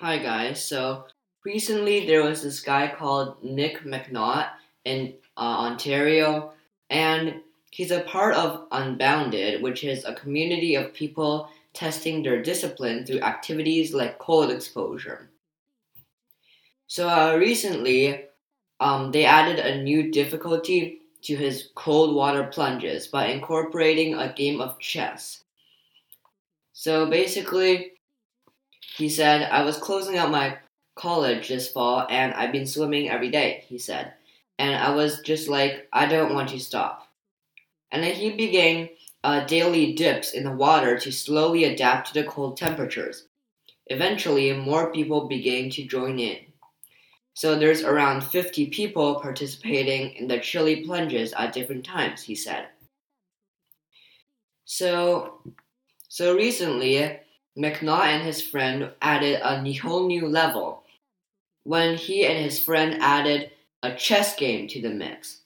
Hi guys. So recently there was this guy called Nick McNaught in uh, Ontario, and he's a part of Unbounded, which is a community of people testing their discipline through activities like cold exposure. So uh, recently, um, they added a new difficulty to his cold water plunges by incorporating a game of chess. So basically, he said, I was closing out my college this fall and I've been swimming every day, he said. And I was just like, I don't want to stop. And then he began uh, daily dips in the water to slowly adapt to the cold temperatures. Eventually, more people began to join in. So there's around 50 people participating in the chilly plunges at different times, he said. So, so recently, McNaught and his friend added a whole new level when he and his friend added a chess game to the mix.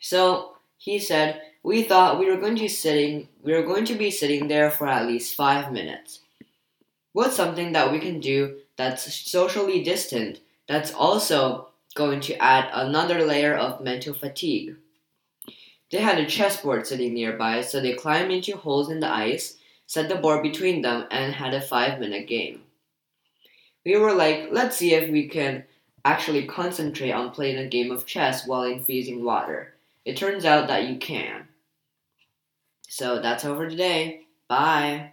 So he said, "We thought we were going to sitting we were going to be sitting there for at least five minutes. What's something that we can do that's socially distant that's also going to add another layer of mental fatigue?" They had a chessboard sitting nearby, so they climbed into holes in the ice set the board between them, and had a five minute game. We were like, let's see if we can actually concentrate on playing a game of chess while in freezing water. It turns out that you can. So that's over today. Bye.